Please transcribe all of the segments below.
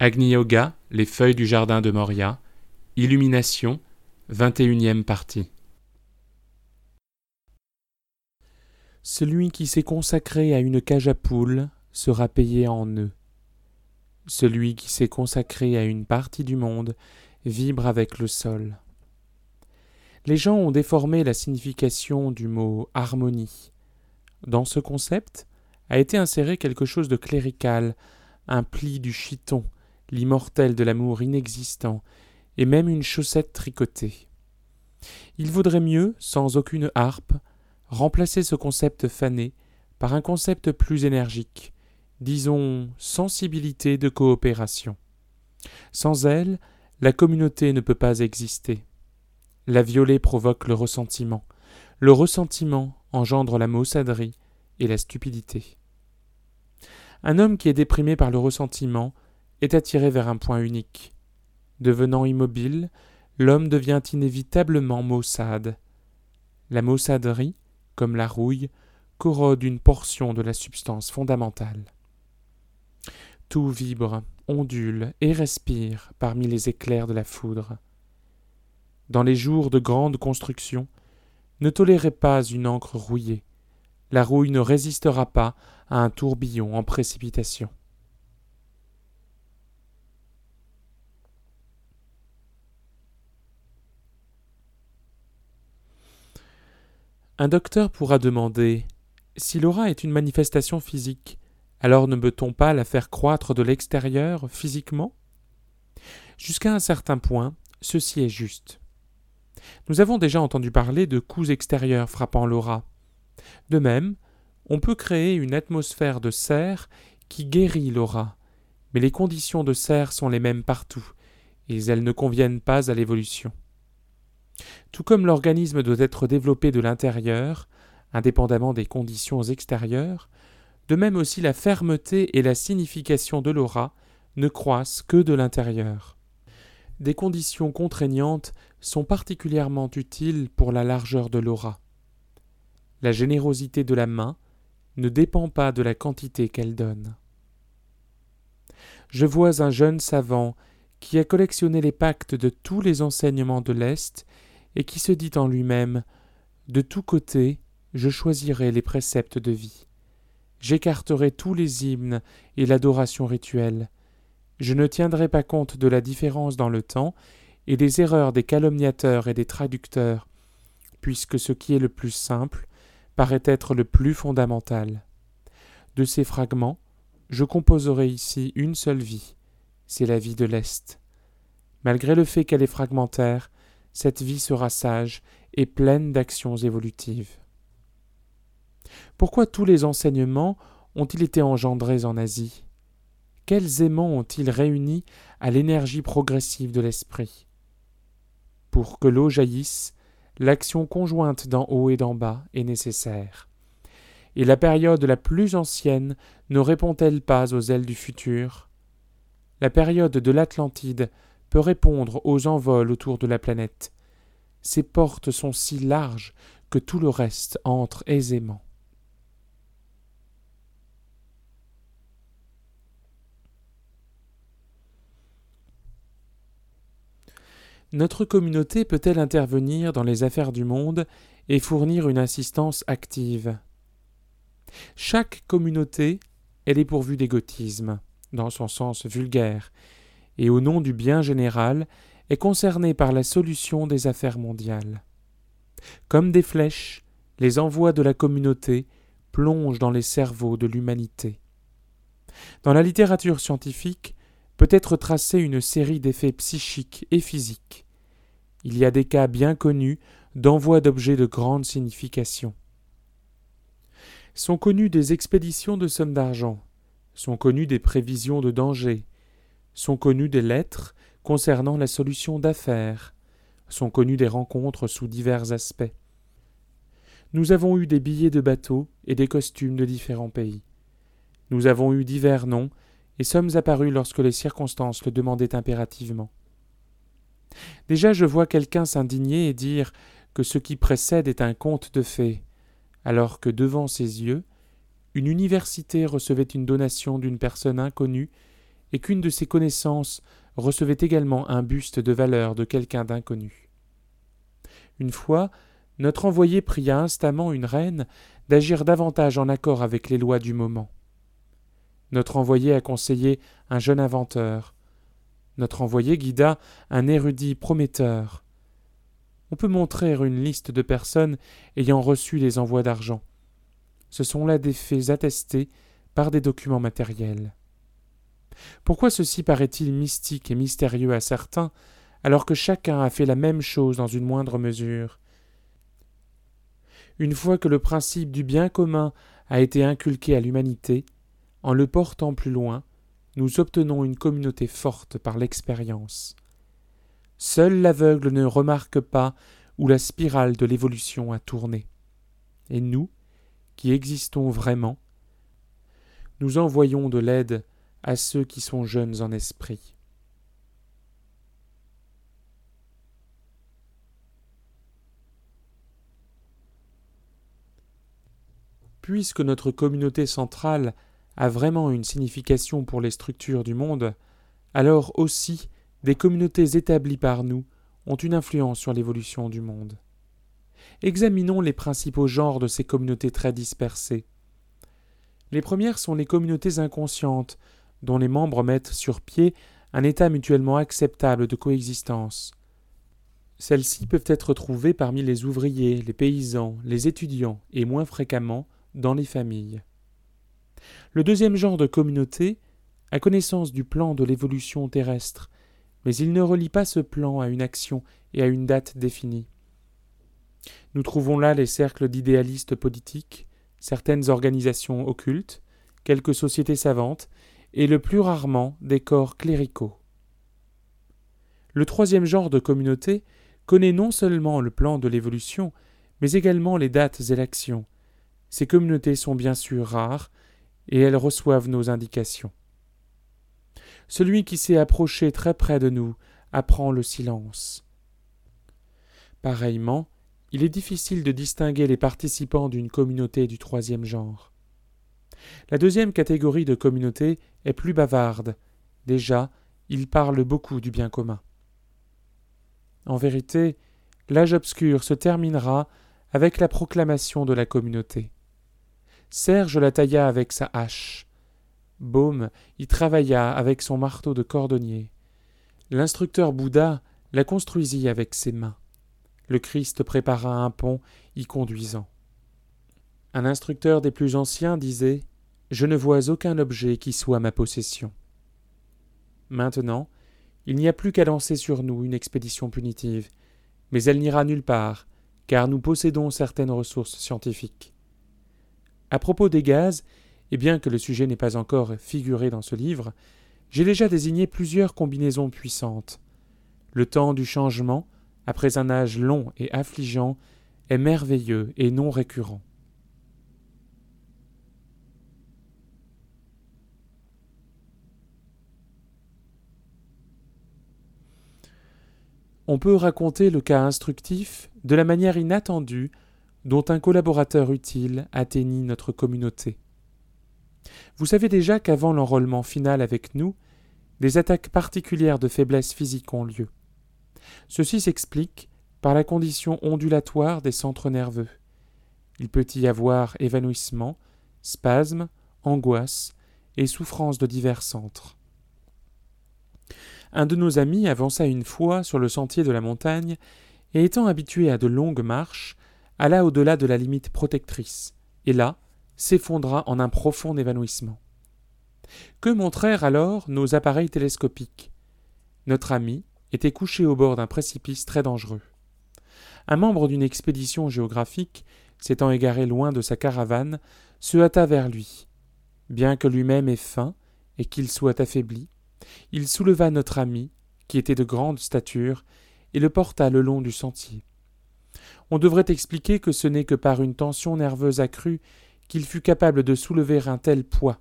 Agni Yoga, les feuilles du jardin de Moria, Illumination, 21e partie. Celui qui s'est consacré à une cage à poules sera payé en nœuds. Celui qui s'est consacré à une partie du monde vibre avec le sol. Les gens ont déformé la signification du mot harmonie. Dans ce concept a été inséré quelque chose de clérical, un pli du chiton, l'immortel de l'amour inexistant, et même une chaussette tricotée. Il vaudrait mieux, sans aucune harpe, remplacer ce concept fané par un concept plus énergique, disons sensibilité de coopération. Sans elle, la communauté ne peut pas exister. La violer provoque le ressentiment. Le ressentiment engendre la maussaderie et la stupidité. Un homme qui est déprimé par le ressentiment est attiré vers un point unique. Devenant immobile, l'homme devient inévitablement maussade. La maussaderie, comme la rouille, corrode une portion de la substance fondamentale. Tout vibre, ondule et respire parmi les éclairs de la foudre. Dans les jours de grande construction, ne tolérez pas une encre rouillée. La rouille ne résistera pas à un tourbillon en précipitation. Un docteur pourra demander Si l'aura est une manifestation physique, alors ne peut-on pas la faire croître de l'extérieur physiquement? Jusqu'à un certain point, ceci est juste. Nous avons déjà entendu parler de coups extérieurs frappant l'aura. De même, on peut créer une atmosphère de serre qui guérit l'aura, mais les conditions de serre sont les mêmes partout, et elles ne conviennent pas à l'évolution. Tout comme l'organisme doit être développé de l'intérieur, indépendamment des conditions extérieures, de même aussi la fermeté et la signification de l'aura ne croissent que de l'intérieur. Des conditions contraignantes sont particulièrement utiles pour la largeur de l'aura. La générosité de la main ne dépend pas de la quantité qu'elle donne. Je vois un jeune savant qui a collectionné les pactes de tous les enseignements de l'Est et qui se dit en lui-même De tous côtés, je choisirai les préceptes de vie. J'écarterai tous les hymnes et l'adoration rituelle. Je ne tiendrai pas compte de la différence dans le temps et des erreurs des calomniateurs et des traducteurs, puisque ce qui est le plus simple paraît être le plus fondamental. De ces fragments, je composerai ici une seule vie, c'est la vie de l'Est. Malgré le fait qu'elle est fragmentaire, cette vie sera sage et pleine d'actions évolutives. Pourquoi tous les enseignements ont-ils été engendrés en Asie? Quels aimants ont-ils réuni à l'énergie progressive de l'esprit? Pour que l'eau jaillisse, l'action conjointe d'en haut et d'en bas est nécessaire. Et la période la plus ancienne ne répond-elle pas aux ailes du futur? La période de l'Atlantide peut répondre aux envols autour de la planète. Ses portes sont si larges que tout le reste entre aisément. Notre communauté peut-elle intervenir dans les affaires du monde et fournir une assistance active? Chaque communauté, elle est pourvue d'égotisme, dans son sens vulgaire, et au nom du bien général, est concernée par la solution des affaires mondiales. Comme des flèches, les envois de la communauté plongent dans les cerveaux de l'humanité. Dans la littérature scientifique peut être tracée une série d'effets psychiques et physiques. Il y a des cas bien connus d'envoi d'objets de grande signification. Sont connues des expéditions de sommes d'argent, sont connues des prévisions de danger, sont connues des lettres concernant la solution d'affaires. Sont connues des rencontres sous divers aspects. Nous avons eu des billets de bateau et des costumes de différents pays. Nous avons eu divers noms et sommes apparus lorsque les circonstances le demandaient impérativement. Déjà je vois quelqu'un s'indigner et dire que ce qui précède est un conte de fées, alors que devant ses yeux, une université recevait une donation d'une personne inconnue et qu'une de ses connaissances recevait également un buste de valeur de quelqu'un d'inconnu. Une fois, notre envoyé pria instamment une reine d'agir davantage en accord avec les lois du moment. Notre envoyé a conseillé un jeune inventeur. Notre envoyé guida un érudit prometteur. On peut montrer une liste de personnes ayant reçu les envois d'argent. Ce sont là des faits attestés par des documents matériels. Pourquoi ceci paraît-il mystique et mystérieux à certains, alors que chacun a fait la même chose dans une moindre mesure? Une fois que le principe du bien commun a été inculqué à l'humanité, en le portant plus loin, nous obtenons une communauté forte par l'expérience. Seul l'aveugle ne remarque pas où la spirale de l'évolution a tourné. Et nous, qui existons vraiment, nous envoyons de l'aide à ceux qui sont jeunes en esprit. Puisque notre communauté centrale a vraiment une signification pour les structures du monde, alors aussi des communautés établies par nous ont une influence sur l'évolution du monde. Examinons les principaux genres de ces communautés très dispersées. Les premières sont les communautés inconscientes, dont les membres mettent sur pied un état mutuellement acceptable de coexistence. Celles-ci peuvent être trouvées parmi les ouvriers, les paysans, les étudiants et moins fréquemment dans les familles. Le deuxième genre de communauté a connaissance du plan de l'évolution terrestre, mais il ne relie pas ce plan à une action et à une date définie. Nous trouvons là les cercles d'idéalistes politiques, certaines organisations occultes, quelques sociétés savantes, et le plus rarement des corps cléricaux. Le troisième genre de communauté connaît non seulement le plan de l'évolution, mais également les dates et l'actions. Ces communautés sont bien sûr rares, et elles reçoivent nos indications. Celui qui s'est approché très près de nous apprend le silence. Pareillement, il est difficile de distinguer les participants d'une communauté du troisième genre. La deuxième catégorie de communauté est plus bavarde. Déjà, ils parlent beaucoup du bien commun. En vérité, l'âge obscur se terminera avec la proclamation de la communauté. Serge la tailla avec sa hache. Baume y travailla avec son marteau de cordonnier. L'instructeur Bouddha la construisit avec ses mains. Le Christ prépara un pont y conduisant. Un instructeur des plus anciens disait Je ne vois aucun objet qui soit ma possession. Maintenant, il n'y a plus qu'à lancer sur nous une expédition punitive, mais elle n'ira nulle part, car nous possédons certaines ressources scientifiques. À propos des gaz, et bien que le sujet n'ait pas encore figuré dans ce livre, j'ai déjà désigné plusieurs combinaisons puissantes. Le temps du changement, après un âge long et affligeant, est merveilleux et non récurrent. On peut raconter le cas instructif de la manière inattendue dont un collaborateur utile atteignit notre communauté. Vous savez déjà qu'avant l'enrôlement final avec nous, des attaques particulières de faiblesse physique ont lieu. Ceci s'explique par la condition ondulatoire des centres nerveux. Il peut y avoir évanouissement, spasme, angoisse et souffrance de divers centres. Un de nos amis avança une fois sur le sentier de la montagne, et étant habitué à de longues marches, alla au-delà de la limite protectrice, et là s'effondra en un profond évanouissement. Que montrèrent alors nos appareils télescopiques? Notre ami était couché au bord d'un précipice très dangereux. Un membre d'une expédition géographique, s'étant égaré loin de sa caravane, se hâta vers lui. Bien que lui-même ait faim et qu'il soit affaibli, il souleva notre ami, qui était de grande stature, et le porta le long du sentier. On devrait expliquer que ce n'est que par une tension nerveuse accrue qu'il fut capable de soulever un tel poids.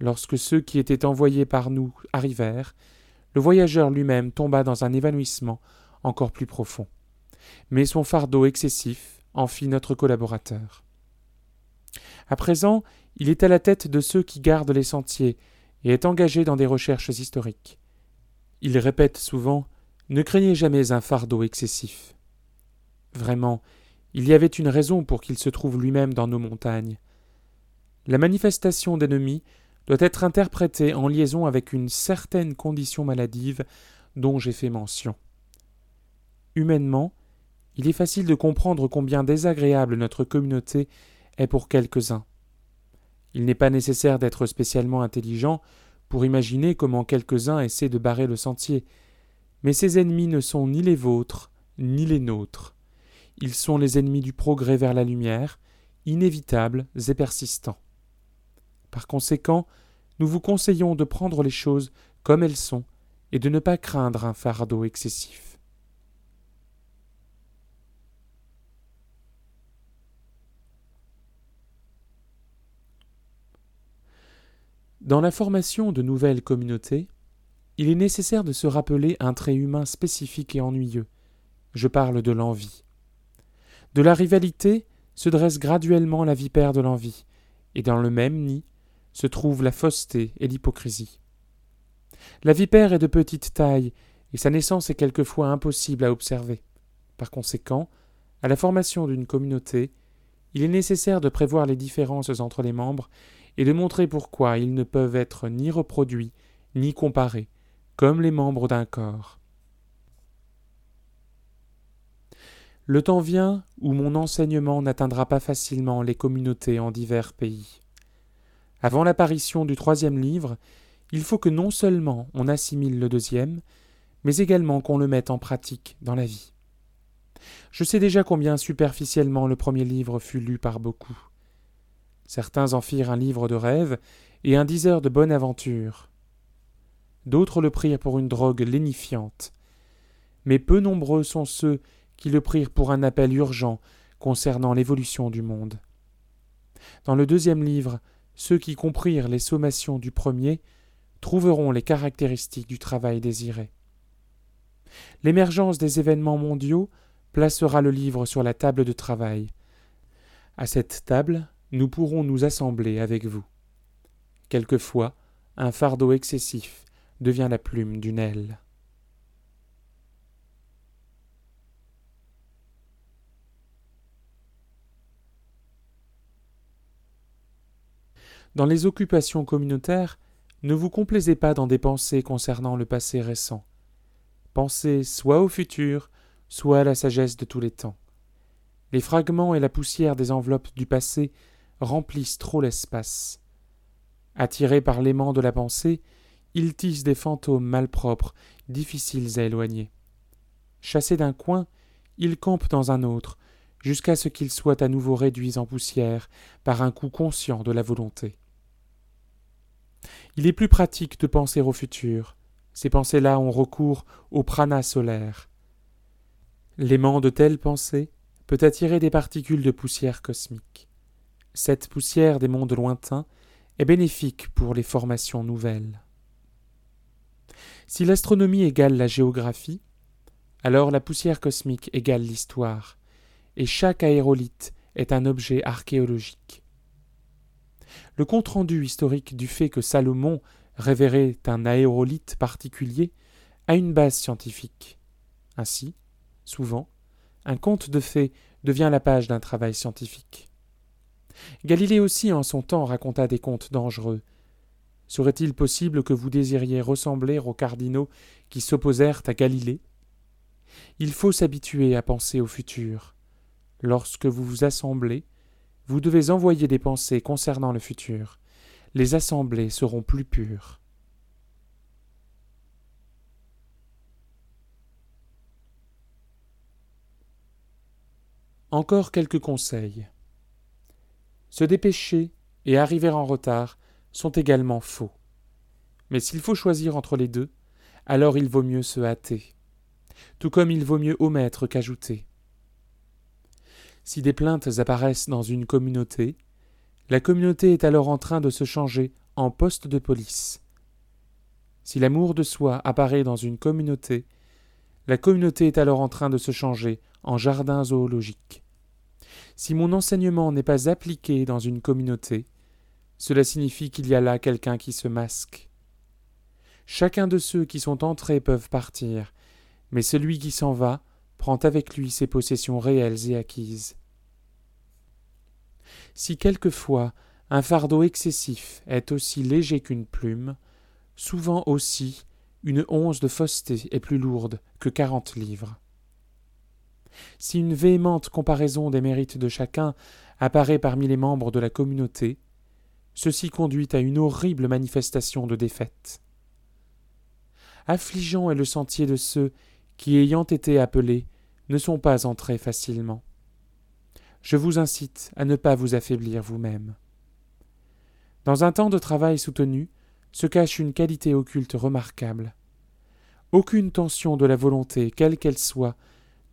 Lorsque ceux qui étaient envoyés par nous arrivèrent, le voyageur lui-même tomba dans un évanouissement encore plus profond. Mais son fardeau excessif en fit notre collaborateur. À présent, il est à la tête de ceux qui gardent les sentiers et est engagé dans des recherches historiques. Il répète souvent Ne craignez jamais un fardeau excessif. Vraiment, il y avait une raison pour qu'il se trouve lui-même dans nos montagnes. La manifestation d'ennemis doit être interprétée en liaison avec une certaine condition maladive dont j'ai fait mention. Humainement, il est facile de comprendre combien désagréable notre communauté est pour quelques-uns. Il n'est pas nécessaire d'être spécialement intelligent pour imaginer comment quelques-uns essaient de barrer le sentier, mais ces ennemis ne sont ni les vôtres, ni les nôtres. Ils sont les ennemis du progrès vers la lumière, inévitables et persistants. Par conséquent, nous vous conseillons de prendre les choses comme elles sont et de ne pas craindre un fardeau excessif. Dans la formation de nouvelles communautés, il est nécessaire de se rappeler un trait humain spécifique et ennuyeux. Je parle de l'envie. De la rivalité se dresse graduellement la vipère de l'envie, et dans le même nid se trouve la fausseté et l'hypocrisie. La vipère est de petite taille, et sa naissance est quelquefois impossible à observer. Par conséquent, à la formation d'une communauté, il est nécessaire de prévoir les différences entre les membres et de montrer pourquoi ils ne peuvent être ni reproduits ni comparés, comme les membres d'un corps. Le temps vient où mon enseignement n'atteindra pas facilement les communautés en divers pays. Avant l'apparition du troisième livre, il faut que non seulement on assimile le deuxième, mais également qu'on le mette en pratique dans la vie. Je sais déjà combien superficiellement le premier livre fut lu par beaucoup. Certains en firent un livre de rêve et un diseur de bonne aventure. D'autres le prirent pour une drogue lénifiante. Mais peu nombreux sont ceux qui le prirent pour un appel urgent concernant l'évolution du monde. Dans le deuxième livre, ceux qui comprirent les sommations du premier trouveront les caractéristiques du travail désiré. L'émergence des événements mondiaux placera le livre sur la table de travail. À cette table, nous pourrons nous assembler avec vous. Quelquefois, un fardeau excessif devient la plume d'une aile. Dans les occupations communautaires, ne vous complaisez pas dans des pensées concernant le passé récent. Pensez soit au futur, soit à la sagesse de tous les temps. Les fragments et la poussière des enveloppes du passé remplissent trop l'espace. Attirés par l'aimant de la pensée, ils tissent des fantômes malpropres, difficiles à éloigner. Chassés d'un coin, ils campent dans un autre, jusqu'à ce qu'ils soient à nouveau réduits en poussière par un coup conscient de la volonté. Il est plus pratique de penser au futur. Ces pensées-là ont recours au prana solaire. L'aimant de telles pensées peut attirer des particules de poussière cosmique. Cette poussière des mondes lointains est bénéfique pour les formations nouvelles. Si l'astronomie égale la géographie, alors la poussière cosmique égale l'histoire, et chaque aérolite est un objet archéologique. Le compte-rendu historique du fait que Salomon révérait un aérolite particulier a une base scientifique. Ainsi, souvent, un conte de fées devient la page d'un travail scientifique. Galilée aussi en son temps raconta des contes dangereux. Serait-il possible que vous désiriez ressembler aux cardinaux qui s'opposèrent à Galilée? Il faut s'habituer à penser au futur. Lorsque vous vous assemblez, vous devez envoyer des pensées concernant le futur. Les assemblées seront plus pures. Encore quelques conseils. Se dépêcher et arriver en retard sont également faux. Mais s'il faut choisir entre les deux, alors il vaut mieux se hâter, tout comme il vaut mieux omettre qu'ajouter. Si des plaintes apparaissent dans une communauté, la communauté est alors en train de se changer en poste de police. Si l'amour de soi apparaît dans une communauté, la communauté est alors en train de se changer en jardin zoologique. Si mon enseignement n'est pas appliqué dans une communauté, cela signifie qu'il y a là quelqu'un qui se masque. Chacun de ceux qui sont entrés peuvent partir, mais celui qui s'en va prend avec lui ses possessions réelles et acquises. Si quelquefois un fardeau excessif est aussi léger qu'une plume, souvent aussi une once de fausseté est plus lourde que quarante livres. Si une véhémente comparaison des mérites de chacun apparaît parmi les membres de la communauté, ceci conduit à une horrible manifestation de défaite. Affligeant est le sentier de ceux qui, ayant été appelés, ne sont pas entrés facilement. Je vous incite à ne pas vous affaiblir vous-même. Dans un temps de travail soutenu se cache une qualité occulte remarquable. Aucune tension de la volonté, quelle qu'elle soit,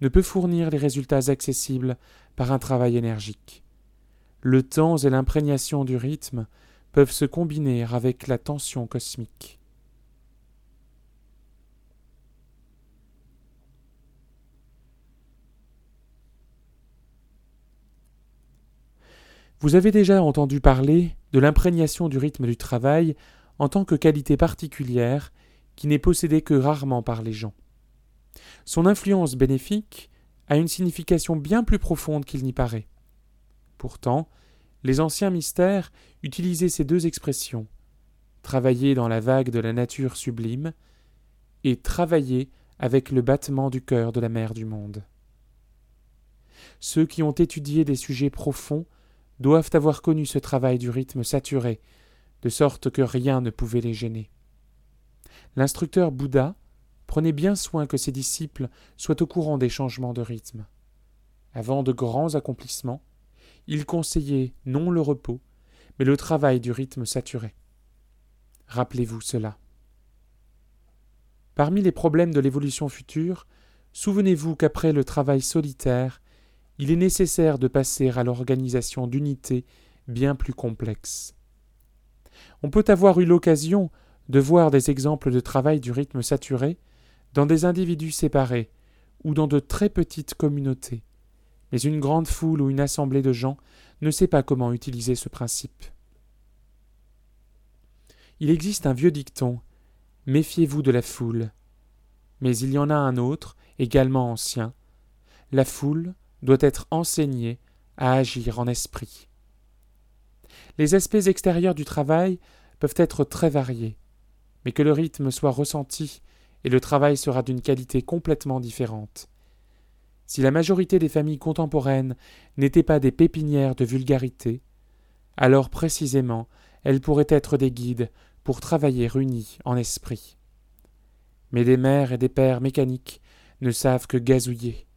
ne peut fournir les résultats accessibles par un travail énergique. Le temps et l'imprégnation du rythme peuvent se combiner avec la tension cosmique. Vous avez déjà entendu parler de l'imprégnation du rythme du travail en tant que qualité particulière qui n'est possédée que rarement par les gens. Son influence bénéfique a une signification bien plus profonde qu'il n'y paraît. Pourtant, les anciens mystères utilisaient ces deux expressions travailler dans la vague de la nature sublime et travailler avec le battement du cœur de la mer du monde. Ceux qui ont étudié des sujets profonds doivent avoir connu ce travail du rythme saturé, de sorte que rien ne pouvait les gêner. L'instructeur Bouddha prenait bien soin que ses disciples soient au courant des changements de rythme. Avant de grands accomplissements, il conseillait non le repos, mais le travail du rythme saturé. Rappelez-vous cela. Parmi les problèmes de l'évolution future, souvenez-vous qu'après le travail solitaire, il est nécessaire de passer à l'organisation d'unités bien plus complexes. On peut avoir eu l'occasion de voir des exemples de travail du rythme saturé dans des individus séparés ou dans de très petites communautés, mais une grande foule ou une assemblée de gens ne sait pas comment utiliser ce principe. Il existe un vieux dicton Méfiez-vous de la foule. Mais il y en a un autre, également ancien La foule doit être enseignée à agir en esprit. Les aspects extérieurs du travail peuvent être très variés, mais que le rythme soit ressenti et le travail sera d'une qualité complètement différente. Si la majorité des familles contemporaines n'étaient pas des pépinières de vulgarité, alors précisément elles pourraient être des guides pour travailler unis en esprit. Mais des mères et des pères mécaniques ne savent que gazouiller.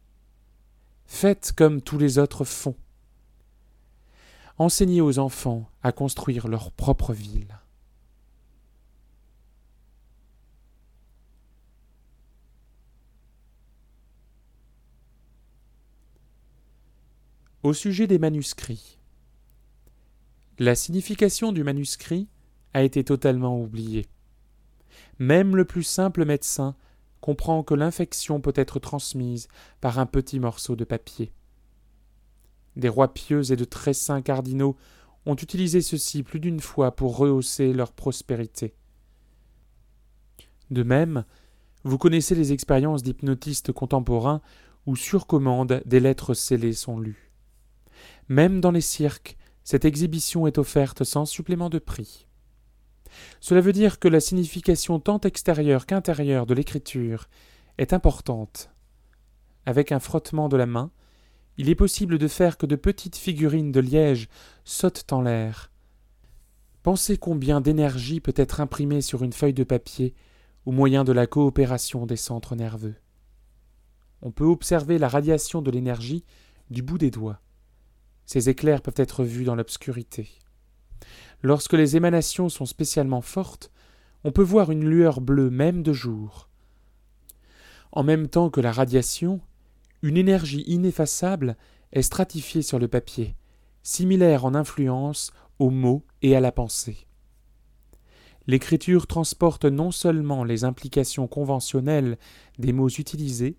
Faites comme tous les autres font. Enseignez aux enfants à construire leur propre ville. Au sujet des manuscrits. La signification du manuscrit a été totalement oubliée. Même le plus simple médecin comprend que l'infection peut être transmise par un petit morceau de papier. Des rois pieux et de très saints cardinaux ont utilisé ceci plus d'une fois pour rehausser leur prospérité. De même, vous connaissez les expériences d'hypnotistes contemporains où sur commande des lettres scellées sont lues. Même dans les cirques, cette exhibition est offerte sans supplément de prix. Cela veut dire que la signification tant extérieure qu'intérieure de l'écriture est importante. Avec un frottement de la main, il est possible de faire que de petites figurines de liège sautent en l'air. Pensez combien d'énergie peut être imprimée sur une feuille de papier au moyen de la coopération des centres nerveux. On peut observer la radiation de l'énergie du bout des doigts. Ces éclairs peuvent être vus dans l'obscurité. Lorsque les émanations sont spécialement fortes, on peut voir une lueur bleue même de jour. En même temps que la radiation, une énergie ineffaçable est stratifiée sur le papier, similaire en influence aux mots et à la pensée. L'écriture transporte non seulement les implications conventionnelles des mots utilisés,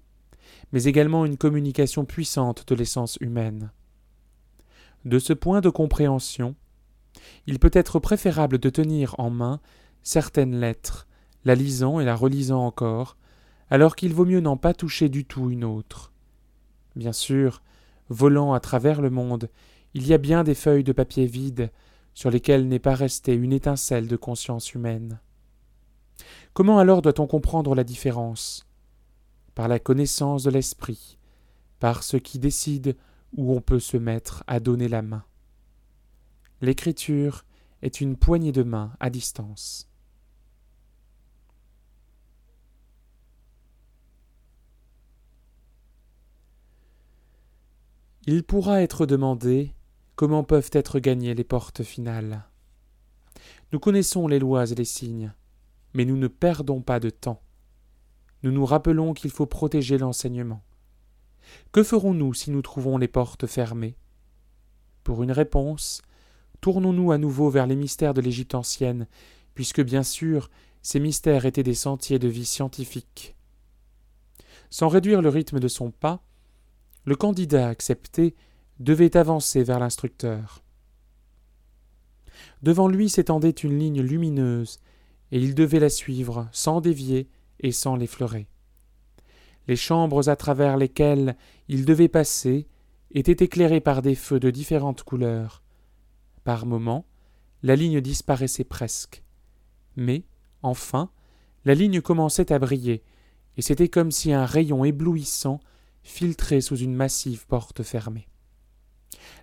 mais également une communication puissante de l'essence humaine. De ce point de compréhension, il peut être préférable de tenir en main certaines lettres, la lisant et la relisant encore, alors qu'il vaut mieux n'en pas toucher du tout une autre. Bien sûr, volant à travers le monde, il y a bien des feuilles de papier vides, sur lesquelles n'est pas restée une étincelle de conscience humaine. Comment alors doit-on comprendre la différence? Par la connaissance de l'esprit, par ce qui décide où on peut se mettre à donner la main. L'écriture est une poignée de main à distance. Il pourra être demandé comment peuvent être gagnées les portes finales. Nous connaissons les lois et les signes, mais nous ne perdons pas de temps. Nous nous rappelons qu'il faut protéger l'enseignement. Que ferons-nous si nous trouvons les portes fermées? Pour une réponse, tournons-nous à nouveau vers les mystères de l'Égypte ancienne, puisque bien sûr ces mystères étaient des sentiers de vie scientifique. Sans réduire le rythme de son pas, le candidat accepté devait avancer vers l'instructeur. Devant lui s'étendait une ligne lumineuse, et il devait la suivre sans dévier et sans l'effleurer. Les chambres à travers lesquelles il devait passer étaient éclairées par des feux de différentes couleurs. Par moments, la ligne disparaissait presque. Mais, enfin, la ligne commençait à briller, et c'était comme si un rayon éblouissant filtrait sous une massive porte fermée.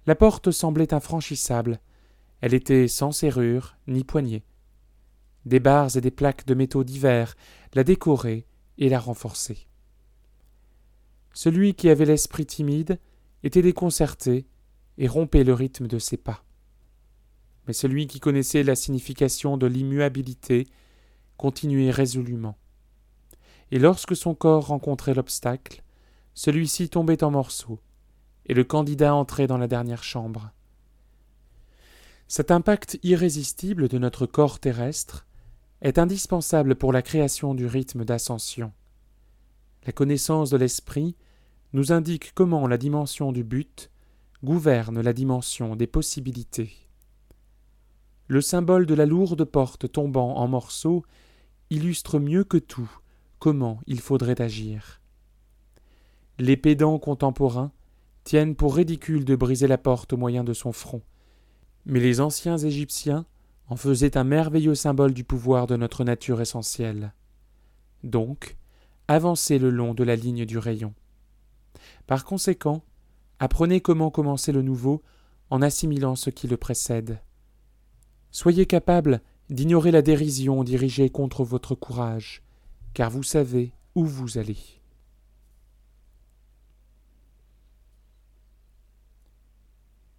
La porte semblait infranchissable. Elle était sans serrure ni poignée. Des barres et des plaques de métaux divers la décoraient et la renforçaient. Celui qui avait l'esprit timide était déconcerté et rompait le rythme de ses pas. Mais celui qui connaissait la signification de l'immuabilité continuait résolument. Et lorsque son corps rencontrait l'obstacle, celui-ci tombait en morceaux, et le candidat entrait dans la dernière chambre. Cet impact irrésistible de notre corps terrestre est indispensable pour la création du rythme d'ascension. La connaissance de l'esprit nous indique comment la dimension du but gouverne la dimension des possibilités. Le symbole de la lourde porte tombant en morceaux illustre mieux que tout comment il faudrait agir. Les pédants contemporains tiennent pour ridicule de briser la porte au moyen de son front. Mais les anciens Égyptiens en faisaient un merveilleux symbole du pouvoir de notre nature essentielle. Donc, avancez le long de la ligne du rayon. Par conséquent, apprenez comment commencer le nouveau en assimilant ce qui le précède. Soyez capable d'ignorer la dérision dirigée contre votre courage, car vous savez où vous allez.